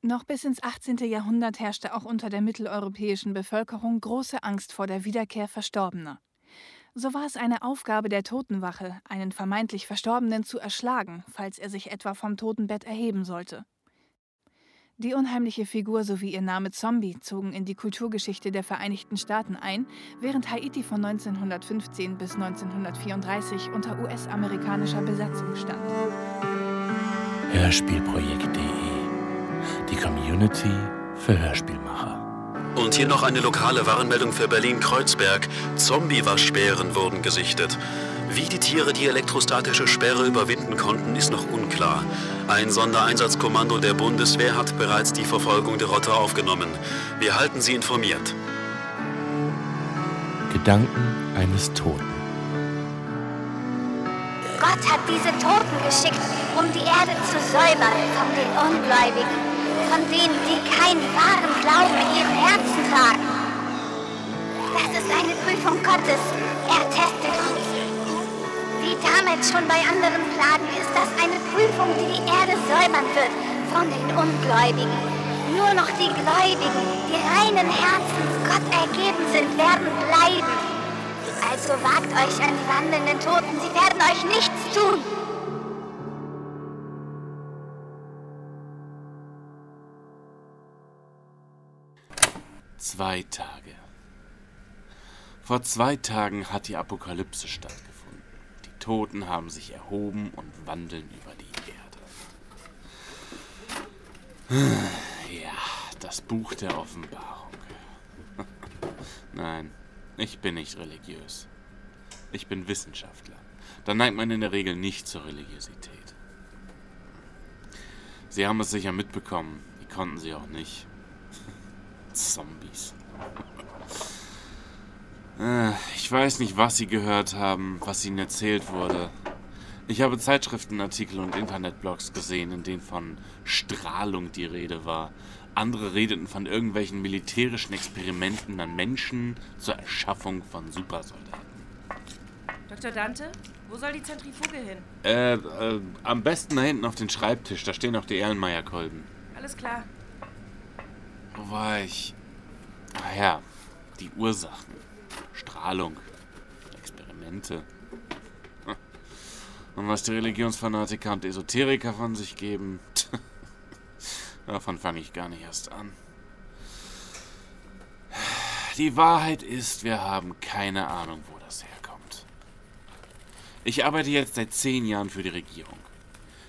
Noch bis ins 18. Jahrhundert herrschte auch unter der mitteleuropäischen Bevölkerung große Angst vor der Wiederkehr Verstorbener. So war es eine Aufgabe der Totenwache, einen vermeintlich Verstorbenen zu erschlagen, falls er sich etwa vom Totenbett erheben sollte. Die unheimliche Figur sowie ihr Name Zombie zogen in die Kulturgeschichte der Vereinigten Staaten ein, während Haiti von 1915 bis 1934 unter US-amerikanischer Besatzung stand. Hörspielprojekt.de Die Community für Hörspielmacher. Und hier noch eine lokale Warnmeldung für Berlin-Kreuzberg. Zombie-Waschbären wurden gesichtet. Wie die Tiere die elektrostatische Sperre überwinden konnten, ist noch unklar. Ein Sondereinsatzkommando der Bundeswehr hat bereits die Verfolgung der Rotte aufgenommen. Wir halten Sie informiert. Gedanken eines Toten. Gott hat diese Toten geschickt, um die Erde zu säubern von den Ungläubigen, von denen, die keinen wahren Glauben in ihren Herzen tragen. Das ist eine Prüfung Gottes. Er testet uns. Wie damals schon bei anderen Plagen ist das eine Prüfung, die die Erde säubern wird von den Ungläubigen. Nur noch die Gläubigen, die reinen Herzens Gott ergeben sind, werden bleiben. Also wagt euch an die wandelnden Toten, sie werden euch nichts tun. Zwei Tage. Vor zwei Tagen hat die Apokalypse stattgefunden. Toten haben sich erhoben und wandeln über die Erde. Ja, das Buch der Offenbarung. Nein, ich bin nicht religiös. Ich bin Wissenschaftler. Da neigt man in der Regel nicht zur Religiosität. Sie haben es sicher mitbekommen. Die konnten sie auch nicht. Zombies. Äh, ich weiß nicht, was Sie gehört haben, was Ihnen erzählt wurde. Ich habe Zeitschriftenartikel und Internetblogs gesehen, in denen von Strahlung die Rede war. Andere redeten von irgendwelchen militärischen Experimenten an Menschen zur Erschaffung von Supersoldaten. Dr. Dante, wo soll die Zentrifuge hin? Äh, äh, am besten da hinten auf den Schreibtisch. Da stehen auch die Erlenmeyer-Kolben. Alles klar. Wo war ich? Ach ja, die Ursachen. Strahlung, Experimente. Und was die Religionsfanatiker und Esoteriker von sich geben, davon fange ich gar nicht erst an. Die Wahrheit ist, wir haben keine Ahnung, wo das herkommt. Ich arbeite jetzt seit zehn Jahren für die Regierung.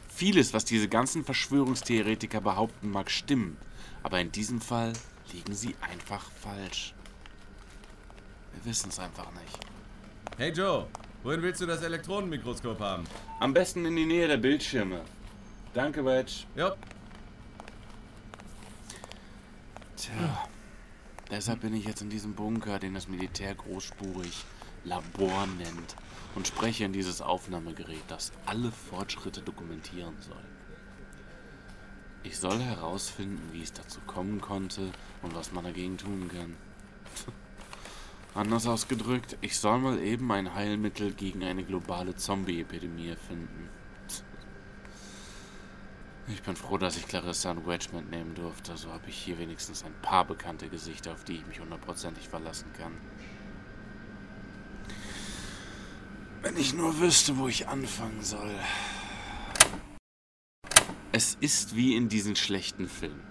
Vieles, was diese ganzen Verschwörungstheoretiker behaupten, mag stimmen, aber in diesem Fall liegen sie einfach falsch. Wir wissen es einfach nicht. Hey Joe, wohin willst du das Elektronenmikroskop haben? Am besten in die Nähe der Bildschirme. Danke, Wedge. Ja. Tja, deshalb bin ich jetzt in diesem Bunker, den das Militär großspurig Labor nennt, und spreche in dieses Aufnahmegerät, das alle Fortschritte dokumentieren soll. Ich soll herausfinden, wie es dazu kommen konnte und was man dagegen tun kann. Anders ausgedrückt, ich soll mal eben ein Heilmittel gegen eine globale Zombie-Epidemie finden. Ich bin froh, dass ich Clarissa und Wedge mitnehmen durfte. So habe ich hier wenigstens ein paar bekannte Gesichter, auf die ich mich hundertprozentig verlassen kann. Wenn ich nur wüsste, wo ich anfangen soll. Es ist wie in diesen schlechten Filmen.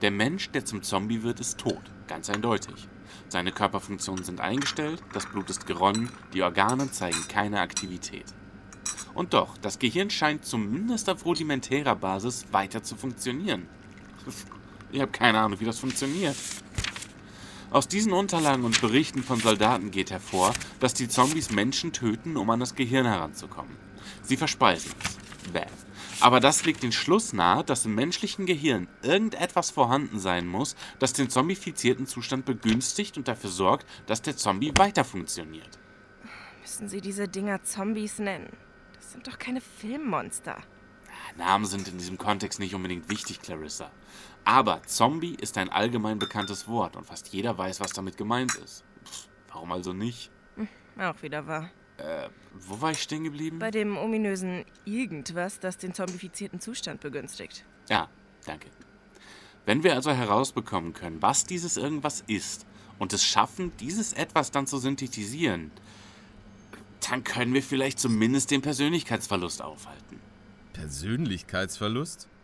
Der Mensch, der zum Zombie wird, ist tot. Ganz eindeutig. Seine Körperfunktionen sind eingestellt, das Blut ist geronnen, die Organe zeigen keine Aktivität. Und doch, das Gehirn scheint zumindest auf rudimentärer Basis weiter zu funktionieren. Ich habe keine Ahnung, wie das funktioniert. Aus diesen Unterlagen und Berichten von Soldaten geht hervor, dass die Zombies Menschen töten, um an das Gehirn heranzukommen. Sie verspeisen es. Bäh. Aber das legt den Schluss nahe, dass im menschlichen Gehirn irgendetwas vorhanden sein muss, das den zombifizierten Zustand begünstigt und dafür sorgt, dass der Zombie weiter funktioniert. Müssen Sie diese Dinger Zombies nennen? Das sind doch keine Filmmonster. Namen sind in diesem Kontext nicht unbedingt wichtig, Clarissa. Aber Zombie ist ein allgemein bekanntes Wort und fast jeder weiß, was damit gemeint ist. Pff, warum also nicht? Hm, auch wieder wahr. Äh, wo war ich stehen geblieben? Bei dem ominösen Irgendwas, das den zombifizierten Zustand begünstigt. Ja, danke. Wenn wir also herausbekommen können, was dieses irgendwas ist und es schaffen, dieses etwas dann zu synthetisieren, dann können wir vielleicht zumindest den Persönlichkeitsverlust aufhalten. Persönlichkeitsverlust?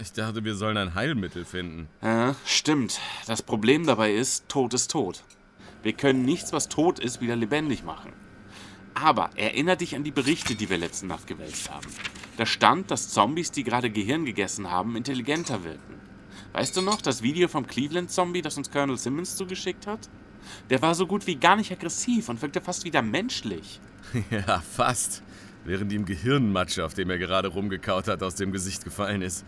Ich dachte, wir sollen ein Heilmittel finden. Ja, stimmt. Das Problem dabei ist, Tod ist tot. Wir können nichts, was tot ist, wieder lebendig machen. Aber erinnere dich an die Berichte, die wir letzte Nacht gewälzt haben. Da stand, dass Zombies, die gerade Gehirn gegessen haben, intelligenter wirken. Weißt du noch, das Video vom Cleveland-Zombie, das uns Colonel Simmons zugeschickt hat? Der war so gut wie gar nicht aggressiv und wirkte fast wieder menschlich. Ja, fast. Während ihm Gehirnmatsche, auf dem er gerade rumgekaut hat, aus dem Gesicht gefallen ist.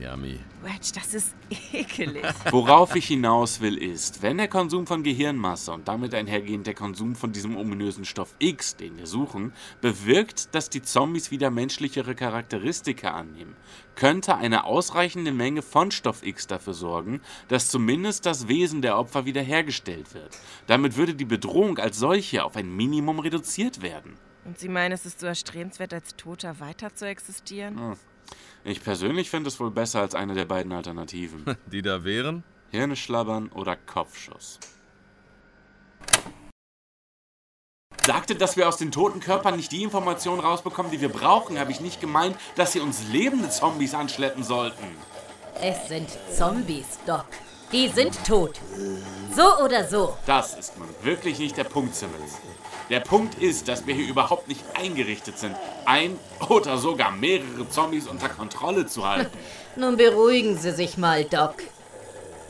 Yummy. Wedge, das ist ekelig. Worauf ich hinaus will, ist, wenn der Konsum von Gehirnmasse und damit einhergehend der Konsum von diesem ominösen Stoff X, den wir suchen, bewirkt, dass die Zombies wieder menschlichere Charakteristika annehmen, könnte eine ausreichende Menge von Stoff X dafür sorgen, dass zumindest das Wesen der Opfer wiederhergestellt wird. Damit würde die Bedrohung als solche auf ein Minimum reduziert werden. Und Sie meinen, es ist so erstrebenswert, als Toter weiter zu existieren? Ich persönlich finde es wohl besser als eine der beiden Alternativen. Die da wären? Hirne schlabbern oder Kopfschuss. Sagte, dass wir aus den toten Körpern nicht die Informationen rausbekommen, die wir brauchen, habe ich nicht gemeint, dass sie uns lebende Zombies anschleppen sollten. Es sind Zombies, Doc. Die sind tot. So oder so. Das ist nun wirklich nicht der Punkt, Simmons. Der Punkt ist, dass wir hier überhaupt nicht eingerichtet sind, ein oder sogar mehrere Zombies unter Kontrolle zu halten. Nun beruhigen Sie sich mal, Doc.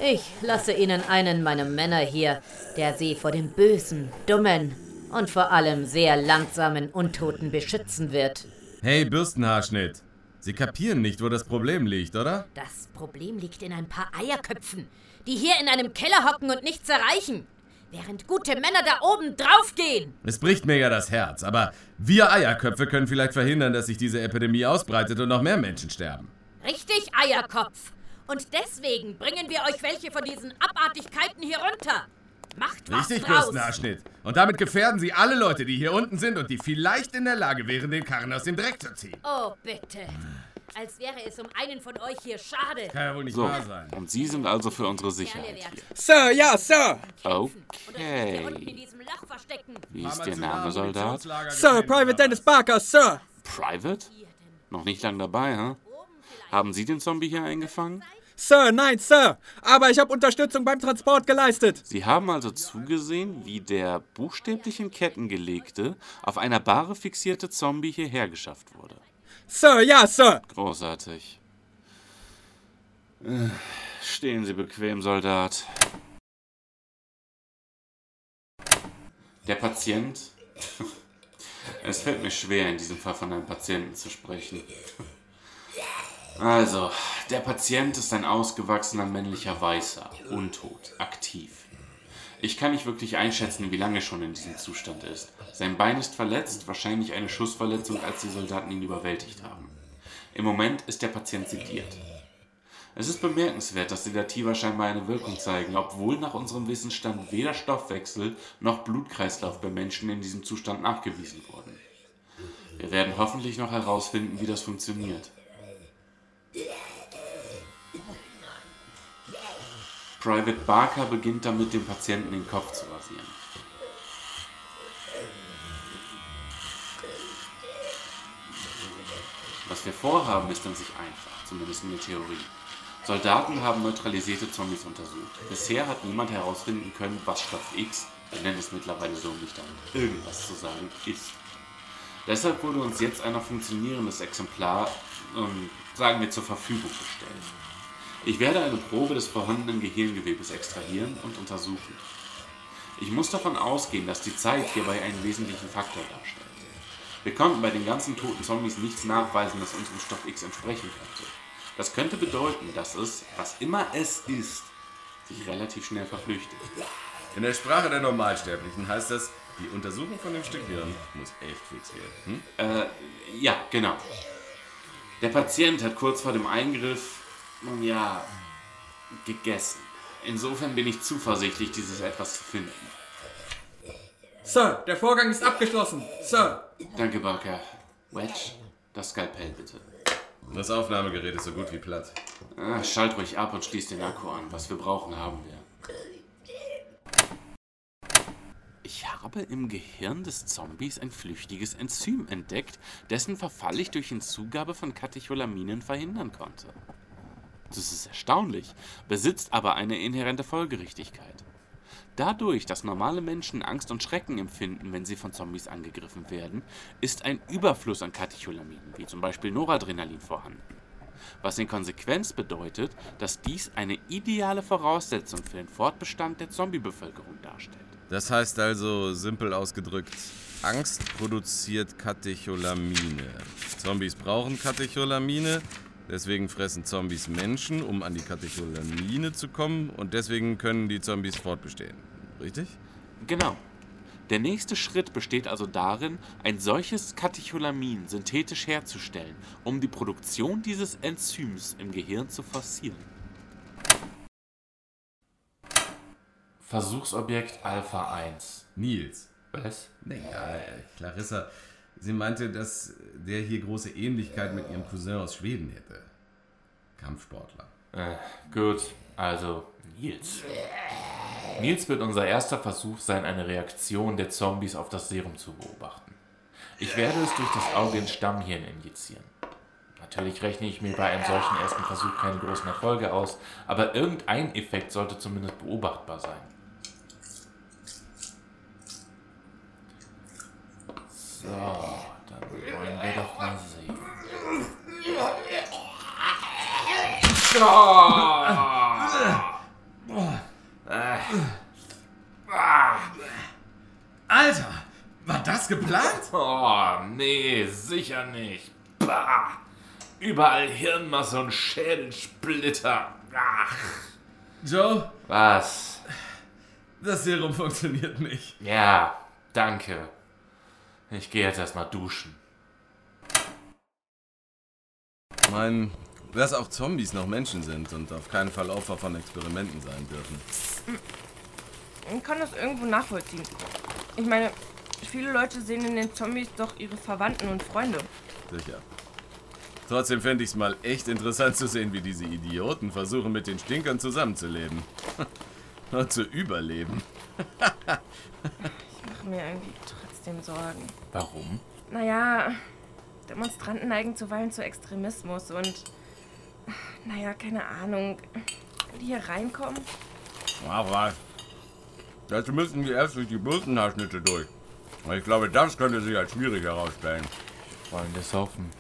Ich lasse Ihnen einen meiner Männer hier, der Sie vor dem bösen, dummen und vor allem sehr langsamen Untoten beschützen wird. Hey, Bürstenhaarschnitt. Sie kapieren nicht, wo das Problem liegt, oder? Das Problem liegt in ein paar Eierköpfen, die hier in einem Keller hocken und nichts erreichen, während gute Männer da oben draufgehen. Es bricht mir ja das Herz, aber wir Eierköpfe können vielleicht verhindern, dass sich diese Epidemie ausbreitet und noch mehr Menschen sterben. Richtig, Eierkopf. Und deswegen bringen wir euch welche von diesen Abartigkeiten hier runter. Macht was Richtig, draus. Bürstenhaarschnitt. Und damit gefährden Sie alle Leute, die hier unten sind und die vielleicht in der Lage wären, den Karren aus dem Dreck zu ziehen. Oh, bitte. Als wäre es um einen von euch hier schade. Kann ja wohl nicht So, wahr sein. und Sie sind also für unsere Sicherheit hier. Sir, ja, Sir. Oder uns hier unten in Okay. diesem Loch verstecken. Wie ist Ihr Name, Soldat? Sir, Private Dennis Barker, Sir. Private? Noch nicht lang dabei, hä? Haben Sie den Zombie hier eingefangen? Sir, nein, Sir. Aber ich habe Unterstützung beim Transport geleistet. Sie haben also zugesehen, wie der buchstäblich in Ketten gelegte, auf einer Bahre fixierte Zombie hierher geschafft wurde. Sir, ja, Sir. Großartig. Äh, Stehen Sie bequem, Soldat. Der Patient. Es fällt mir schwer, in diesem Fall von einem Patienten zu sprechen. Also, der Patient ist ein ausgewachsener männlicher Weißer, untot, aktiv. Ich kann nicht wirklich einschätzen, wie lange er schon in diesem Zustand ist. Sein Bein ist verletzt, wahrscheinlich eine Schussverletzung, als die Soldaten ihn überwältigt haben. Im Moment ist der Patient sediert. Es ist bemerkenswert, dass Sedativa scheinbar eine Wirkung zeigen, obwohl nach unserem Wissensstand weder Stoffwechsel noch Blutkreislauf bei Menschen in diesem Zustand nachgewiesen wurden. Wir werden hoffentlich noch herausfinden, wie das funktioniert. Private Barker beginnt damit, dem Patienten den Kopf zu rasieren. Was wir vorhaben, ist an sich einfach, zumindest in der Theorie. Soldaten haben neutralisierte Zombies untersucht. Bisher hat niemand herausfinden können, was Stoff X, wir nennen es mittlerweile so, um nicht damit irgendwas zu sagen, ist. Deshalb wurde uns jetzt ein funktionierendes Exemplar, ähm, sagen wir, zur Verfügung gestellt. Ich werde eine Probe des vorhandenen Gehirngewebes extrahieren und untersuchen. Ich muss davon ausgehen, dass die Zeit hierbei einen wesentlichen Faktor darstellt. Wir konnten bei den ganzen toten Zombies nichts nachweisen, das unserem Stoff X entsprechen könnte. Das könnte bedeuten, dass es, was immer es ist, sich relativ schnell verflüchtet. In der Sprache der Normalsterblichen heißt das, die Untersuchung von dem Stück Hirn muss echt fix gehen. Hm? Äh, ja, genau. Der Patient hat kurz vor dem Eingriff, nun ja, gegessen. Insofern bin ich zuversichtlich, dieses etwas zu finden. Sir, der Vorgang ist abgeschlossen. Sir. Danke, Barker. Wedge, das Skalpell bitte. Das Aufnahmegerät ist so gut wie platt. Ah, schalt ruhig ab und schließ den Akku an. Was wir brauchen, haben wir. Ich habe im Gehirn des Zombies ein flüchtiges Enzym entdeckt, dessen Verfall ich durch Hinzugabe von Katecholaminen verhindern konnte. Das ist erstaunlich, besitzt aber eine inhärente Folgerichtigkeit. Dadurch, dass normale Menschen Angst und Schrecken empfinden, wenn sie von Zombies angegriffen werden, ist ein Überfluss an Katecholaminen, wie zum Beispiel Noradrenalin, vorhanden. Was in Konsequenz bedeutet, dass dies eine ideale Voraussetzung für den Fortbestand der Zombiebevölkerung darstellt. Das heißt also, simpel ausgedrückt, Angst produziert Katecholamine. Zombies brauchen Katecholamine, deswegen fressen Zombies Menschen, um an die Katecholamine zu kommen und deswegen können die Zombies fortbestehen. Richtig? Genau. Der nächste Schritt besteht also darin, ein solches Katecholamin synthetisch herzustellen, um die Produktion dieses Enzyms im Gehirn zu forcieren. Versuchsobjekt Alpha 1. Nils. Was? Naja, Clarissa, sie meinte, dass der hier große Ähnlichkeit mit ihrem Cousin aus Schweden hätte. Kampfsportler. Äh, gut, also Nils. Nils wird unser erster Versuch sein, eine Reaktion der Zombies auf das Serum zu beobachten. Ich werde es durch das Auge ins Stammhirn injizieren. Natürlich rechne ich mir bei einem solchen ersten Versuch keine großen Erfolge aus, aber irgendein Effekt sollte zumindest beobachtbar sein. So, dann wollen wir doch mal sehen. Alter, war das geplant? Oh, nee, sicher nicht. Bah. Überall Hirnmasse und Schädelsplitter. Ach. Joe, Was? das Serum funktioniert nicht. Ja, danke. Ich gehe jetzt erstmal duschen. Ich meine, dass auch Zombies noch Menschen sind und auf keinen Fall Opfer von Experimenten sein dürfen. Ich kann das irgendwo nachvollziehen. Ich meine, viele Leute sehen in den Zombies doch ihre Verwandten und Freunde. Sicher. Trotzdem fände ich es mal echt interessant zu sehen, wie diese Idioten versuchen, mit den Stinkern zusammenzuleben. Und zu überleben. Ich mache mir irgendwie trotzdem Sorgen. Warum? Naja, Demonstranten neigen zuweilen zu Extremismus und. Naja, keine Ahnung. Wenn die hier reinkommen. Ach was. Dazu müssen die erst durch die Bürstenhaarschnitte durch. Und ich glaube, das könnte sich als schwierig herausstellen. Wollen wir es hoffen.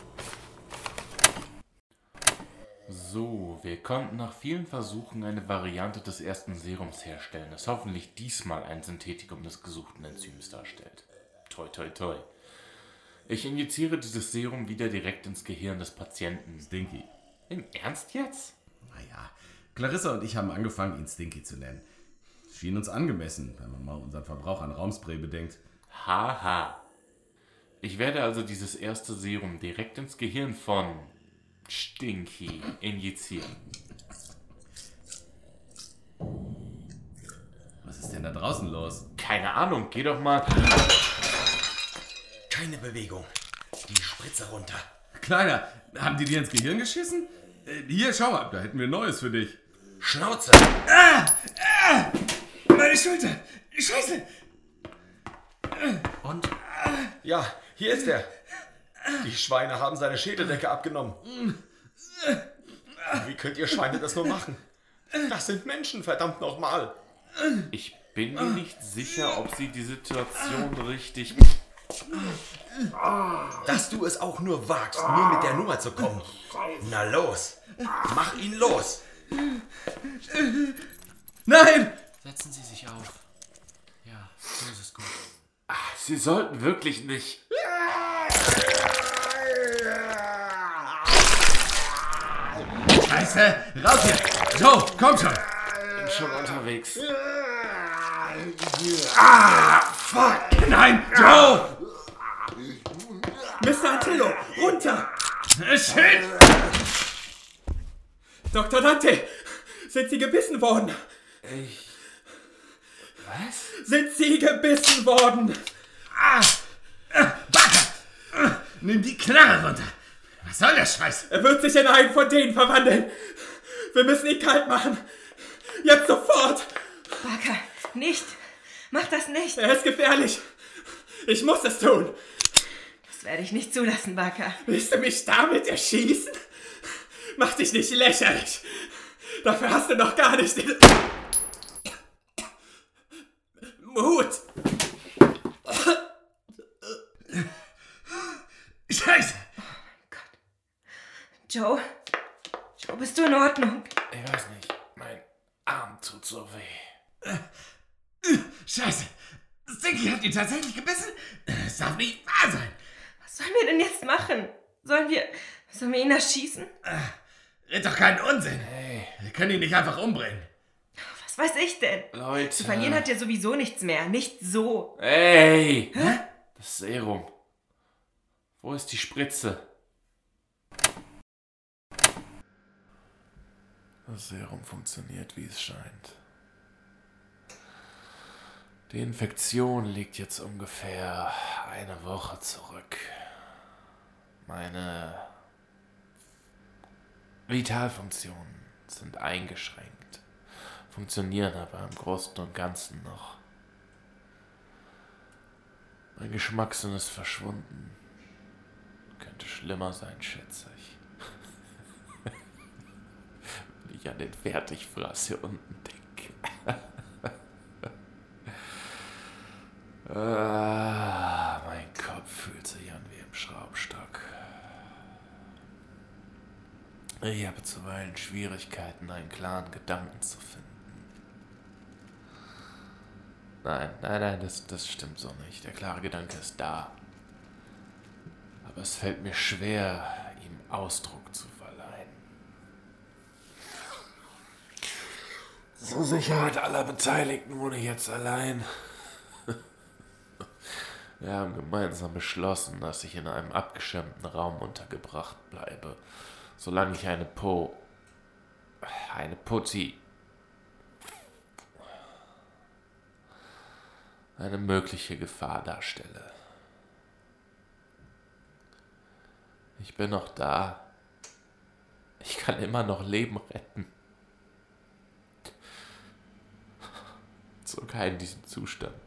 So, wir konnten nach vielen Versuchen eine Variante des ersten Serums herstellen, das hoffentlich diesmal ein Synthetikum des gesuchten Enzyms darstellt. Toi, toi, toi. Ich injiziere dieses Serum wieder direkt ins Gehirn des Patienten. Stinky. Im Ernst jetzt? Naja, Clarissa und ich haben angefangen, ihn Stinky zu nennen. Schien uns angemessen, wenn man mal unseren Verbrauch an Raumspray bedenkt. Haha. Ich werde also dieses erste Serum direkt ins Gehirn von Stinky injizieren. Was ist denn da draußen los? Keine Ahnung, geh doch mal. Keine Bewegung. Die Spritze runter. Kleiner, haben die dir ins Gehirn geschissen? Äh, Hier, schau mal, da hätten wir Neues für dich. Schnauze! Meine Schulter! Scheiße! Und? Ja, hier ist er. Die Schweine haben seine Schädeldecke abgenommen. Wie könnt ihr Schweine das nur machen? Das sind Menschen, verdammt nochmal. Ich bin mir nicht sicher, ob sie die Situation richtig. Dass du es auch nur wagst, mir mit der Nummer zu kommen. Na los, mach ihn los. Nein! Setzen Sie sich auf. Ja, so ist es gut. Sie sollten wirklich nicht. Scheiße! Raus hier! Joe, komm schon! Bin schon unterwegs. Nein, Joe! Mr. Antillo, runter! Shit! Dr. Dante, sind Sie gebissen worden? Ich. Was? Sind Sie gebissen worden? Nimm die Knarre runter! Was soll der Scheiß? Er wird sich in einen von denen verwandeln. Wir müssen ihn kalt machen. Jetzt sofort. Barker, nicht. Mach das nicht. Er ist gefährlich. Ich muss es tun. Das werde ich nicht zulassen, Barker. Willst du mich damit erschießen? Mach dich nicht lächerlich. Dafür hast du noch gar nicht den Mut. Scheiße! Joe? Joe, bist du in Ordnung? Ich weiß nicht. Mein Arm tut so weh. Scheiße! Stinky hat ihn tatsächlich gebissen? Das darf nicht wahr sein! Was sollen wir denn jetzt machen? Sollen wir. Sollen wir ihn erschießen? Red doch keinen Unsinn! Wir können ihn nicht einfach umbringen. Was weiß ich denn? Leute. Zu verlieren hat er sowieso nichts mehr. Nicht so. Ey! Das Serum. Wo ist die Spritze? Das Serum funktioniert, wie es scheint. Die Infektion liegt jetzt ungefähr eine Woche zurück. Meine Vitalfunktionen sind eingeschränkt, funktionieren aber im Großen und Ganzen noch. Mein Geschmackssinn ist verschwunden. Könnte schlimmer sein, schätze ich. Wenn ich an den Fertigfraß hier unten denke. ah, mein Kopf fühlt sich an wie im Schraubstock. Ich habe zuweilen Schwierigkeiten, einen klaren Gedanken zu finden. Nein, nein, nein, das, das stimmt so nicht. Der klare Gedanke ist da. Aber es fällt mir schwer, ihm Ausdruck zu verleihen. Zur Sicherheit aller Beteiligten wohne ich jetzt allein. Wir haben gemeinsam beschlossen, dass ich in einem abgeschirmten Raum untergebracht bleibe, solange ich eine Po. eine Putti. eine mögliche Gefahr darstelle. Ich bin noch da. Ich kann immer noch Leben retten. Sogar in diesem Zustand.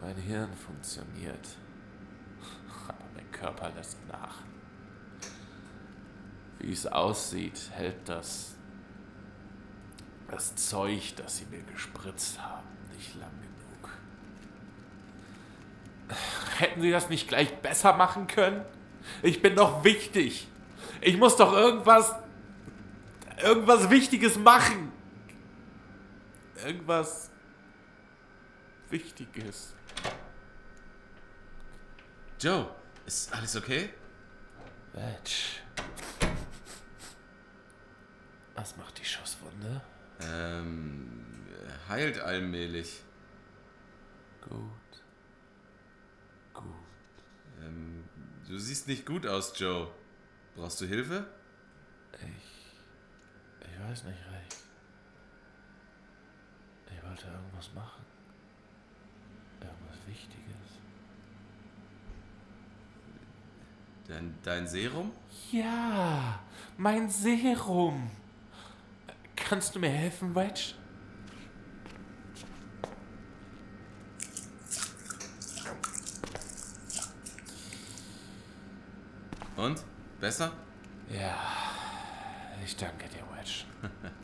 Mein Hirn funktioniert. Aber mein Körper lässt nach. Wie es aussieht, hält das das Zeug, das sie mir gespritzt haben, nicht lang genug. Hätten sie das nicht gleich besser machen können? Ich bin doch wichtig. Ich muss doch irgendwas. irgendwas Wichtiges machen. Irgendwas Wichtiges. Joe, ist alles okay? Mensch. Was macht die Schusswunde? Ähm, heilt allmählich. Gut. Gut. Ähm, du siehst nicht gut aus, Joe. Brauchst du Hilfe? Ich. Ich weiß nicht recht. Ich wollte irgendwas machen. Irgendwas Wichtiges. Dein, dein Serum? Ja, mein Serum. Kannst du mir helfen, Wedge? Und? Besser? Ja, ich danke dir, Wedge.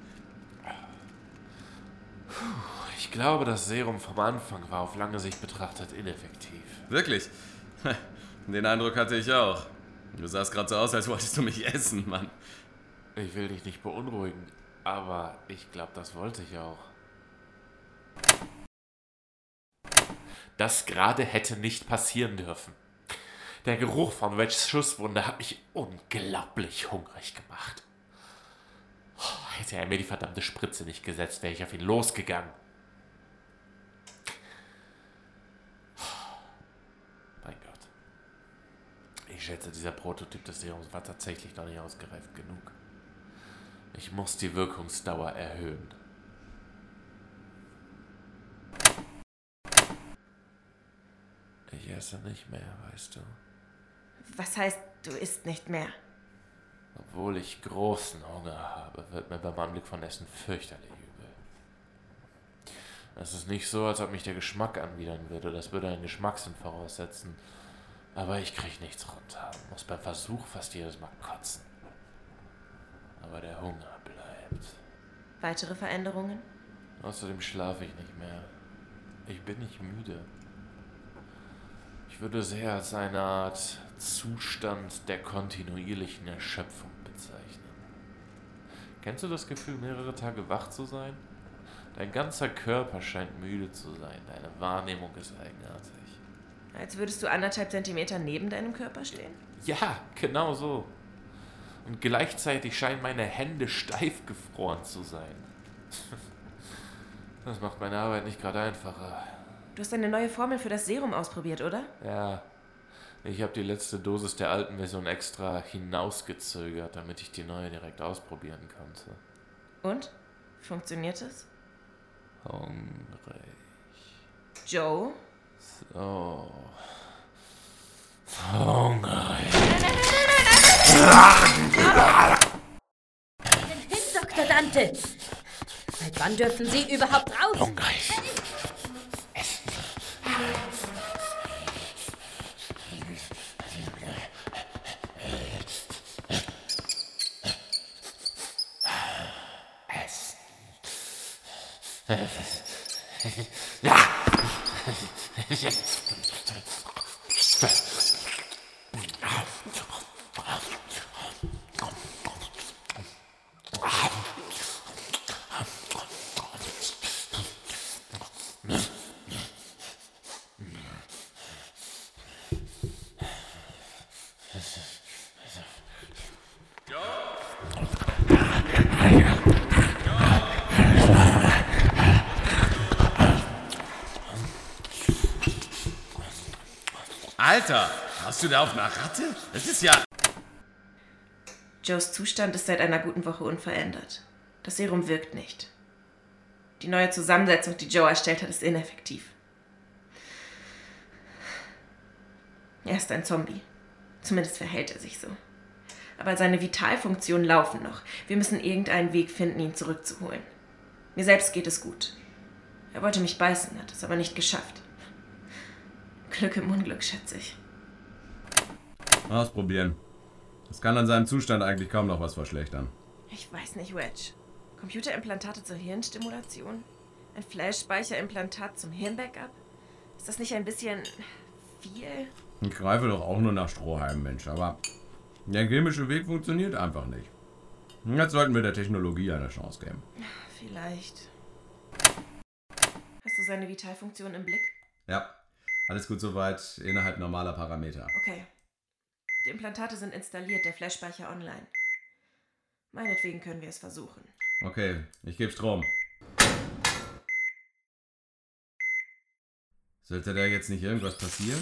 Ich glaube, das Serum vom Anfang war auf lange Sicht betrachtet ineffektiv. Wirklich? Den Eindruck hatte ich auch. Du sahst gerade so aus, als wolltest du mich essen, Mann. Ich will dich nicht beunruhigen, aber ich glaube, das wollte ich auch. Das gerade hätte nicht passieren dürfen. Der Geruch von Wedges Schusswunde hat mich unglaublich hungrig gemacht. Oh, Hätte er mir die verdammte Spritze nicht gesetzt, wäre ich auf ihn losgegangen. Mein Gott. Ich schätze, dieser Prototyp des Serums war tatsächlich noch nicht ausgereift genug. Ich muss die Wirkungsdauer erhöhen. Ich esse nicht mehr, weißt du. Was heißt, du isst nicht mehr? Obwohl ich großen Hunger habe, wird mir beim Anblick von Essen fürchterlich übel. Es ist nicht so, als ob mich der Geschmack anwidern würde. Das würde einen Geschmackssinn voraussetzen. Aber ich kriege nichts runter. Muss beim Versuch fast jedes Mal kotzen. Aber der Hunger bleibt. Weitere Veränderungen? Außerdem schlafe ich nicht mehr. Ich bin nicht müde. Ich würde sehr als eine Art Zustand der kontinuierlichen Erschöpfung bezeichnen. Kennst du das Gefühl, mehrere Tage wach zu sein? Dein ganzer Körper scheint müde zu sein, deine Wahrnehmung ist eigenartig. Als würdest du anderthalb Zentimeter neben deinem Körper stehen? Ja, genau so. Und gleichzeitig scheinen meine Hände steif gefroren zu sein. Das macht meine Arbeit nicht gerade einfacher. Du hast eine neue Formel für das Serum ausprobiert, oder? Ja, ich habe die letzte Dosis der alten Version extra hinausgezögert, damit ich die neue direkt ausprobieren konnte. Und? Funktioniert es? Hungrig. Joe? So. Hungrig. Hin, Dr. Dante! Seit wann dürfen Sie überhaupt raus? Hungrig. Ja. Alter, hast du da auf einer Ratte? Das ist ja. Joes Zustand ist seit einer guten Woche unverändert. Das Serum wirkt nicht. Die neue Zusammensetzung, die Joe erstellt hat, ist ineffektiv. Er ist ein Zombie. Zumindest verhält er sich so. Aber seine Vitalfunktionen laufen noch. Wir müssen irgendeinen Weg finden, ihn zurückzuholen. Mir selbst geht es gut. Er wollte mich beißen, hat es aber nicht geschafft. Glück im Unglück, schätze ich. Ausprobieren. Das kann an seinem Zustand eigentlich kaum noch was verschlechtern. Ich weiß nicht, Wedge. Computerimplantate zur Hirnstimulation? Ein Flash-Speicherimplantat zum Hirnbackup? Ist das nicht ein bisschen viel? Ich greife doch auch nur nach Strohhalmen, Mensch, aber der chemische Weg funktioniert einfach nicht. Jetzt sollten wir der Technologie eine Chance geben. Vielleicht. Hast du seine Vitalfunktion im Blick? Ja, alles gut soweit, innerhalb normaler Parameter. Okay. Die Implantate sind installiert, der Flashspeicher online. Meinetwegen können wir es versuchen. Okay, ich gebe Strom. Sollte da jetzt nicht irgendwas passieren?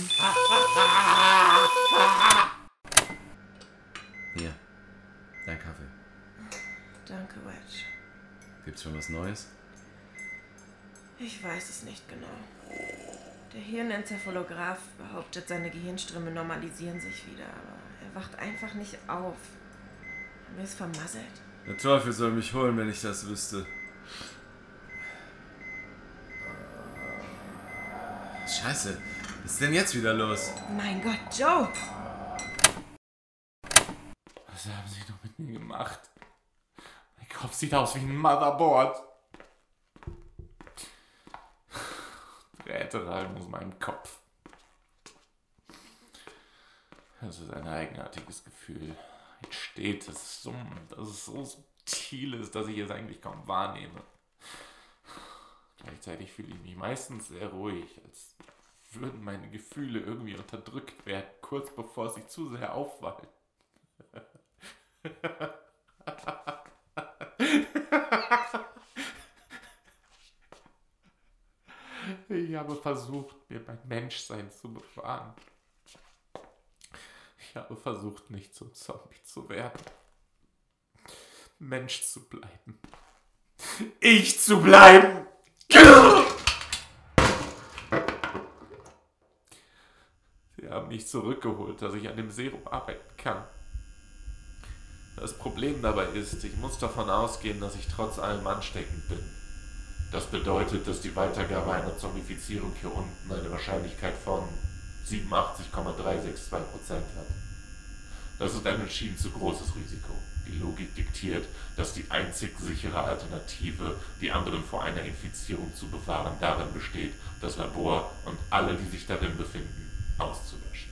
Hier, dein Kaffee. Danke, Wedge. Gibt's schon was Neues? Ich weiß es nicht genau. Der Hirnencephalograph behauptet, seine Gehirnströme normalisieren sich wieder, aber er wacht einfach nicht auf. Haben wir es vermasselt? Der Teufel soll mich holen, wenn ich das wüsste. Scheiße, was ist denn jetzt wieder los? Mein Gott, Joe! Was haben Sie doch mit mir gemacht? Mein Kopf sieht aus wie ein Motherboard. Drähte rein aus meinem Kopf. Das ist ein eigenartiges Gefühl. Ein stetes Summen, das es so subtil ist, dass ich es eigentlich kaum wahrnehme. Gleichzeitig fühle ich mich meistens sehr ruhig, als würden meine Gefühle irgendwie unterdrückt werden, kurz bevor sie zu sehr auffallen. Ich habe versucht, mir mein Menschsein zu bewahren. Ich habe versucht, nicht zum Zombie zu werden. Mensch zu bleiben. Ich zu bleiben! haben mich zurückgeholt, dass ich an dem Serum arbeiten kann. Das Problem dabei ist, ich muss davon ausgehen, dass ich trotz allem ansteckend bin. Das bedeutet, dass die Weitergabe einer Zombifizierung hier unten eine Wahrscheinlichkeit von 87,362% hat. Das ist ein entschieden zu großes Risiko. Die Logik diktiert, dass die einzig sichere Alternative, die anderen vor einer Infizierung zu bewahren, darin besteht, das Labor und alle, die sich darin befinden, auszulöschen.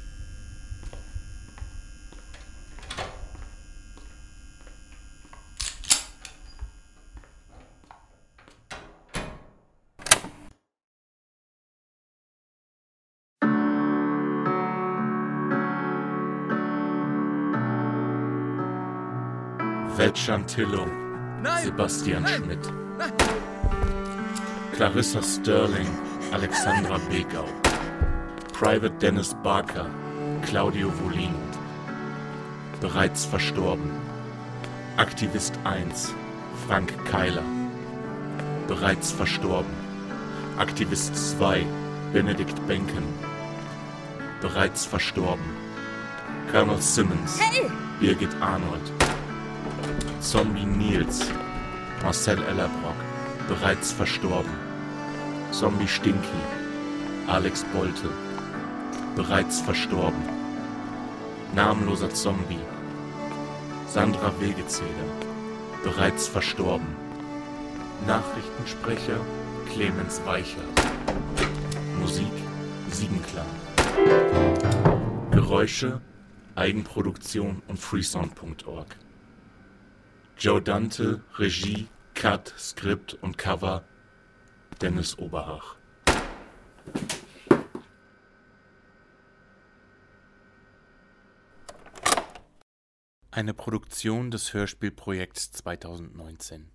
Chantillo, Sebastian Schmidt, Clarissa Sterling, Alexandra Begau, Private Dennis Barker, Claudio Volin, bereits verstorben, Aktivist 1, Frank Keiler, bereits verstorben, Aktivist 2, Benedikt Benken, bereits verstorben, Colonel Simmons, Birgit Arnold, Zombie Nils, Marcel Ellerbrock, bereits verstorben. Zombie Stinky, Alex Bolte, bereits verstorben. Namenloser Zombie, Sandra Wegezeder, bereits verstorben. Nachrichtensprecher Clemens Weicher. Musik Siegenklang. Geräusche Eigenproduktion und freesound.org. Joe Dante, Regie, Cut, Skript und Cover Dennis Oberhach. Eine Produktion des Hörspielprojekts 2019.